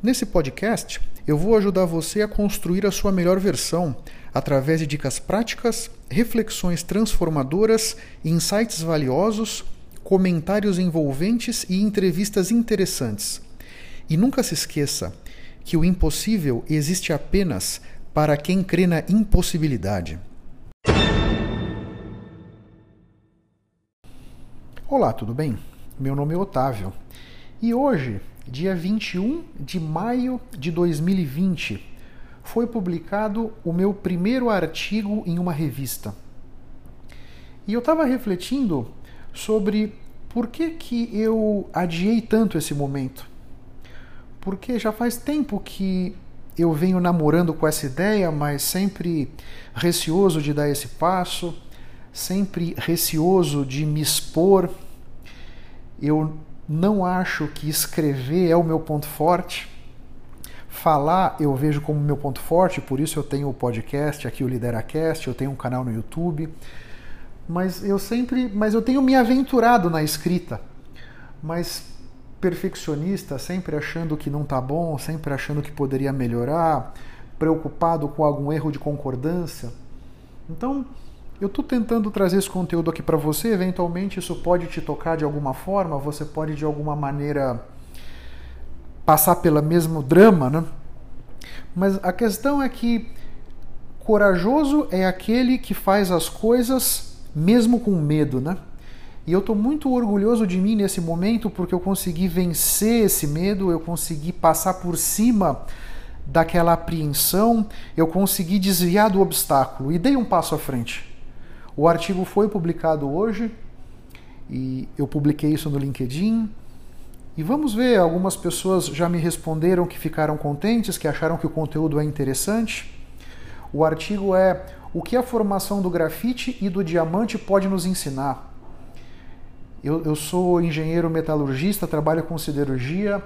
Nesse podcast, eu vou ajudar você a construir a sua melhor versão através de dicas práticas, reflexões transformadoras, insights valiosos, comentários envolventes e entrevistas interessantes. E nunca se esqueça que o impossível existe apenas para quem crê na impossibilidade. Olá, tudo bem? Meu nome é Otávio e hoje dia 21 de maio de 2020, foi publicado o meu primeiro artigo em uma revista. E eu estava refletindo sobre por que, que eu adiei tanto esse momento. Porque já faz tempo que eu venho namorando com essa ideia, mas sempre receoso de dar esse passo, sempre receoso de me expor. Eu não acho que escrever é o meu ponto forte. Falar eu vejo como meu ponto forte, por isso eu tenho o podcast aqui, o Lideracast, eu tenho um canal no YouTube. Mas eu sempre, mas eu tenho me aventurado na escrita. Mas perfeccionista, sempre achando que não tá bom, sempre achando que poderia melhorar, preocupado com algum erro de concordância. Então, eu estou tentando trazer esse conteúdo aqui para você, eventualmente isso pode te tocar de alguma forma, você pode de alguma maneira passar pelo mesmo drama, né? Mas a questão é que corajoso é aquele que faz as coisas mesmo com medo, né? E eu estou muito orgulhoso de mim nesse momento porque eu consegui vencer esse medo, eu consegui passar por cima daquela apreensão, eu consegui desviar do obstáculo e dei um passo à frente. O artigo foi publicado hoje e eu publiquei isso no LinkedIn. E vamos ver, algumas pessoas já me responderam que ficaram contentes, que acharam que o conteúdo é interessante. O artigo é O que a formação do grafite e do diamante pode nos ensinar. Eu, eu sou engenheiro metalurgista, trabalho com siderurgia,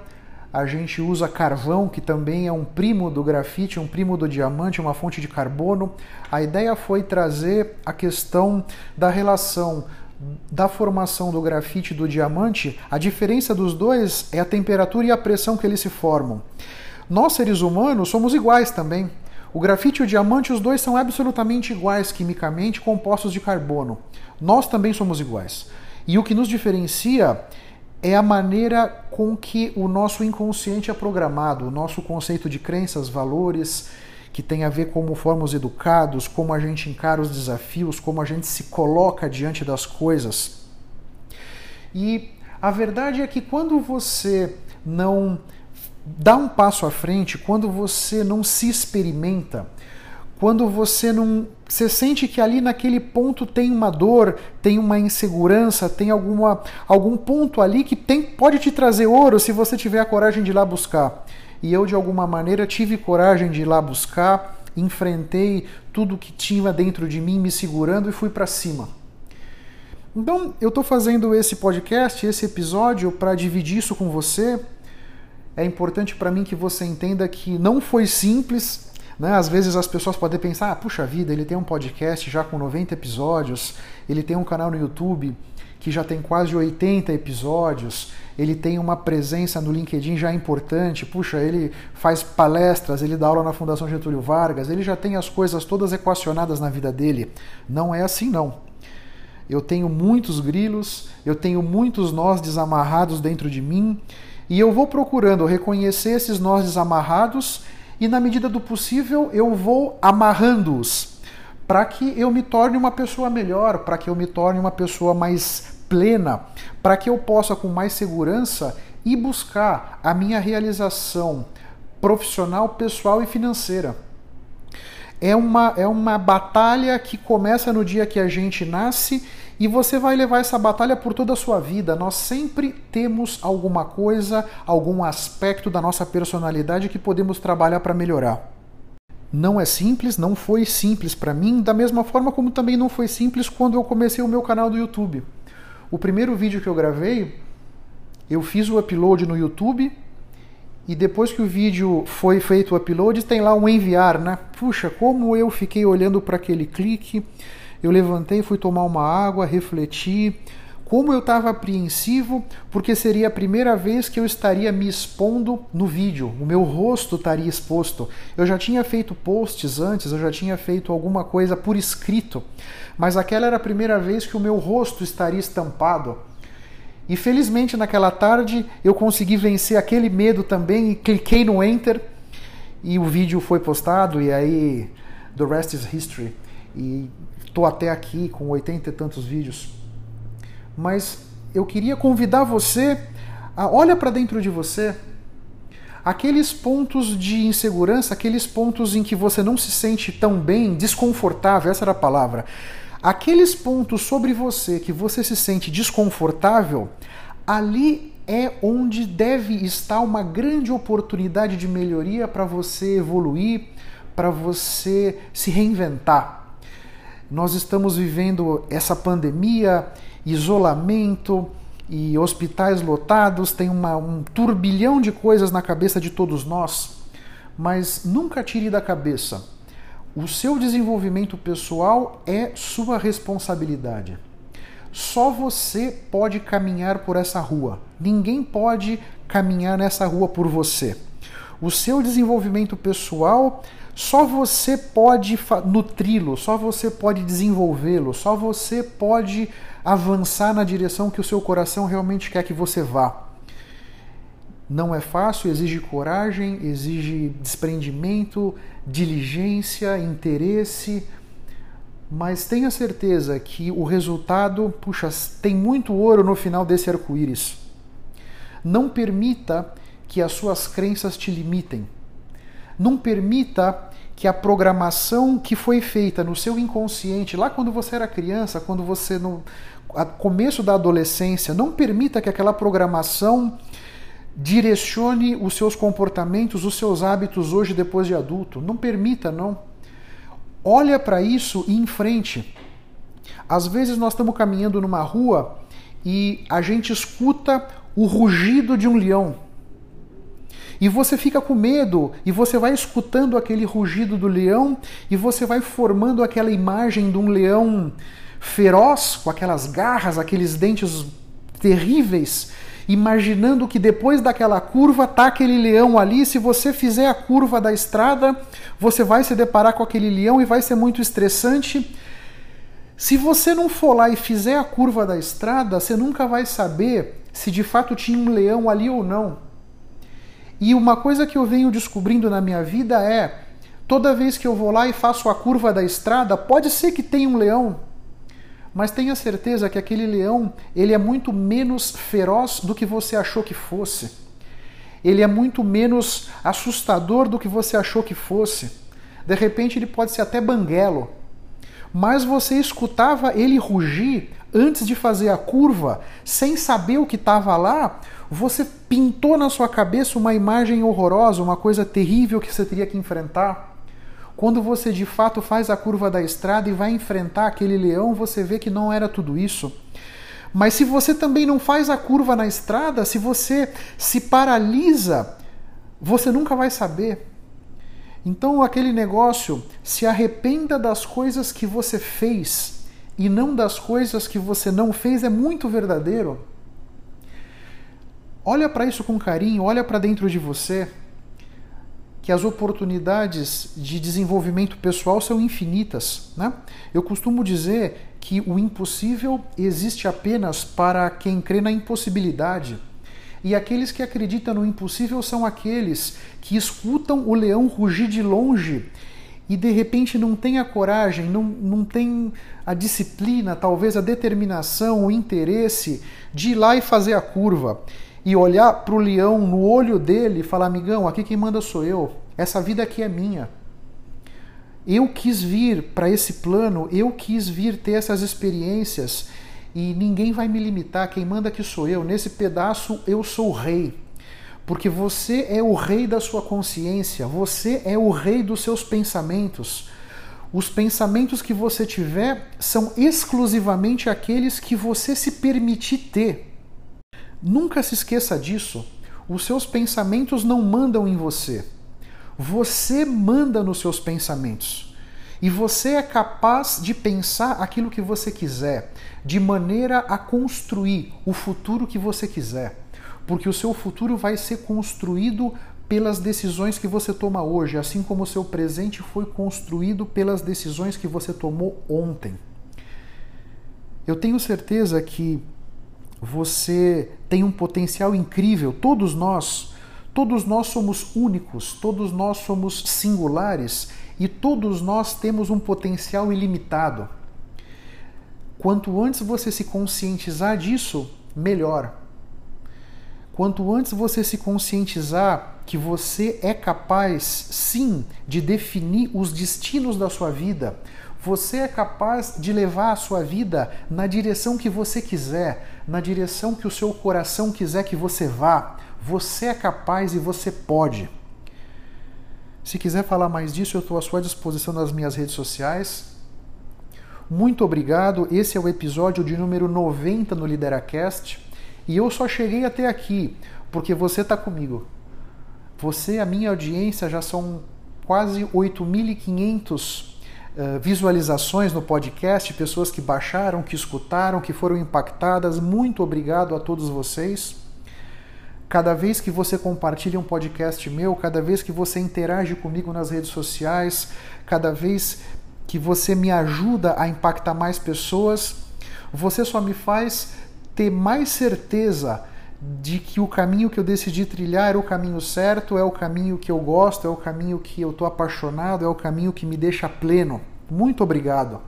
a gente usa carvão, que também é um primo do grafite, um primo do diamante, uma fonte de carbono. A ideia foi trazer a questão da relação da formação do grafite e do diamante. A diferença dos dois é a temperatura e a pressão que eles se formam. Nós, seres humanos, somos iguais também. O grafite e o diamante, os dois são absolutamente iguais quimicamente, compostos de carbono. Nós também somos iguais. E o que nos diferencia é a maneira com que o nosso inconsciente é programado, o nosso conceito de crenças, valores, que tem a ver como formos educados, como a gente encara os desafios, como a gente se coloca diante das coisas. E a verdade é que quando você não dá um passo à frente, quando você não se experimenta, quando você não. Você sente que ali naquele ponto tem uma dor, tem uma insegurança, tem alguma, algum ponto ali que tem, pode te trazer ouro se você tiver a coragem de ir lá buscar. E eu, de alguma maneira, tive coragem de ir lá buscar, enfrentei tudo que tinha dentro de mim me segurando e fui para cima. Então, eu estou fazendo esse podcast, esse episódio, para dividir isso com você. É importante para mim que você entenda que não foi simples, né? Às vezes as pessoas podem pensar, ah, puxa vida, ele tem um podcast já com 90 episódios, ele tem um canal no YouTube que já tem quase 80 episódios, ele tem uma presença no LinkedIn já importante, puxa, ele faz palestras, ele dá aula na Fundação Getúlio Vargas, ele já tem as coisas todas equacionadas na vida dele. Não é assim não. Eu tenho muitos grilos, eu tenho muitos nós desamarrados dentro de mim, e eu vou procurando reconhecer esses nós desamarrados e na medida do possível eu vou amarrando-os para que eu me torne uma pessoa melhor, para que eu me torne uma pessoa mais plena, para que eu possa com mais segurança ir buscar a minha realização profissional, pessoal e financeira. É uma, é uma batalha que começa no dia que a gente nasce e você vai levar essa batalha por toda a sua vida. Nós sempre temos alguma coisa, algum aspecto da nossa personalidade que podemos trabalhar para melhorar. Não é simples, não foi simples para mim, da mesma forma como também não foi simples quando eu comecei o meu canal do YouTube. O primeiro vídeo que eu gravei, eu fiz o upload no YouTube e depois que o vídeo foi feito o upload, tem lá um enviar, né? Puxa, como eu fiquei olhando para aquele clique, eu levantei, fui tomar uma água, refleti, como eu estava apreensivo, porque seria a primeira vez que eu estaria me expondo no vídeo, o meu rosto estaria exposto. Eu já tinha feito posts antes, eu já tinha feito alguma coisa por escrito, mas aquela era a primeira vez que o meu rosto estaria estampado. E felizmente naquela tarde eu consegui vencer aquele medo também e cliquei no enter e o vídeo foi postado e aí the rest is history. E estou até aqui com oitenta e tantos vídeos mas eu queria convidar você a olha para dentro de você aqueles pontos de insegurança, aqueles pontos em que você não se sente tão bem, desconfortável, essa era a palavra. Aqueles pontos sobre você que você se sente desconfortável, ali é onde deve estar uma grande oportunidade de melhoria para você evoluir, para você se reinventar. Nós estamos vivendo essa pandemia isolamento e hospitais lotados, tem uma, um turbilhão de coisas na cabeça de todos nós, mas nunca tire da cabeça. O seu desenvolvimento pessoal é sua responsabilidade. Só você pode caminhar por essa rua. Ninguém pode caminhar nessa rua por você. O seu desenvolvimento pessoal só você pode nutri-lo, só você pode desenvolvê-lo, só você pode avançar na direção que o seu coração realmente quer que você vá. Não é fácil, exige coragem, exige desprendimento, diligência, interesse, mas tenha certeza que o resultado, puxa, tem muito ouro no final desse arco-íris. Não permita que as suas crenças te limitem. Não permita que a programação que foi feita no seu inconsciente, lá quando você era criança, quando você no começo da adolescência, não permita que aquela programação direcione os seus comportamentos, os seus hábitos hoje depois de adulto. Não permita, não. Olha para isso e em frente. Às vezes nós estamos caminhando numa rua e a gente escuta o rugido de um leão. E você fica com medo, e você vai escutando aquele rugido do leão, e você vai formando aquela imagem de um leão feroz, com aquelas garras, aqueles dentes terríveis, imaginando que depois daquela curva tá aquele leão ali. Se você fizer a curva da estrada, você vai se deparar com aquele leão e vai ser muito estressante. Se você não for lá e fizer a curva da estrada, você nunca vai saber se de fato tinha um leão ali ou não. E uma coisa que eu venho descobrindo na minha vida é: toda vez que eu vou lá e faço a curva da estrada, pode ser que tenha um leão, mas tenha certeza que aquele leão ele é muito menos feroz do que você achou que fosse. Ele é muito menos assustador do que você achou que fosse. De repente ele pode ser até banguelo. Mas você escutava ele rugir antes de fazer a curva, sem saber o que estava lá, você pintou na sua cabeça uma imagem horrorosa, uma coisa terrível que você teria que enfrentar. Quando você de fato faz a curva da estrada e vai enfrentar aquele leão, você vê que não era tudo isso. Mas se você também não faz a curva na estrada, se você se paralisa, você nunca vai saber. Então, aquele negócio, se arrependa das coisas que você fez e não das coisas que você não fez, é muito verdadeiro. Olha para isso com carinho, olha para dentro de você, que as oportunidades de desenvolvimento pessoal são infinitas. Né? Eu costumo dizer que o impossível existe apenas para quem crê na impossibilidade. E aqueles que acreditam no impossível são aqueles que escutam o leão rugir de longe e de repente não tem a coragem, não, não tem a disciplina, talvez a determinação, o interesse de ir lá e fazer a curva e olhar para o leão no olho dele e falar: amigão, aqui quem manda sou eu, essa vida aqui é minha. Eu quis vir para esse plano, eu quis vir ter essas experiências e ninguém vai me limitar, quem manda aqui sou eu. Nesse pedaço eu sou o rei. Porque você é o rei da sua consciência, você é o rei dos seus pensamentos. Os pensamentos que você tiver são exclusivamente aqueles que você se permitir ter. Nunca se esqueça disso. Os seus pensamentos não mandam em você. Você manda nos seus pensamentos. E você é capaz de pensar aquilo que você quiser, de maneira a construir o futuro que você quiser. Porque o seu futuro vai ser construído pelas decisões que você toma hoje, assim como o seu presente foi construído pelas decisões que você tomou ontem. Eu tenho certeza que você tem um potencial incrível, todos nós, todos nós somos únicos, todos nós somos singulares e todos nós temos um potencial ilimitado. Quanto antes você se conscientizar disso, melhor. Quanto antes você se conscientizar que você é capaz, sim, de definir os destinos da sua vida, você é capaz de levar a sua vida na direção que você quiser, na direção que o seu coração quiser que você vá. Você é capaz e você pode. Se quiser falar mais disso, eu estou à sua disposição nas minhas redes sociais. Muito obrigado. Esse é o episódio de número 90 no Lideracast. E eu só cheguei até aqui porque você está comigo. Você, a minha audiência, já são quase 8.500 uh, visualizações no podcast, pessoas que baixaram, que escutaram, que foram impactadas. Muito obrigado a todos vocês. Cada vez que você compartilha um podcast meu, cada vez que você interage comigo nas redes sociais, cada vez que você me ajuda a impactar mais pessoas, você só me faz ter mais certeza de que o caminho que eu decidi trilhar é o caminho certo, é o caminho que eu gosto, é o caminho que eu estou apaixonado, é o caminho que me deixa pleno. Muito obrigado.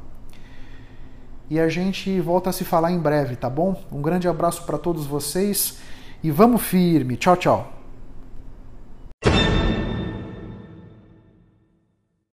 E a gente volta a se falar em breve, tá bom? Um grande abraço para todos vocês e vamos firme. Tchau, tchau.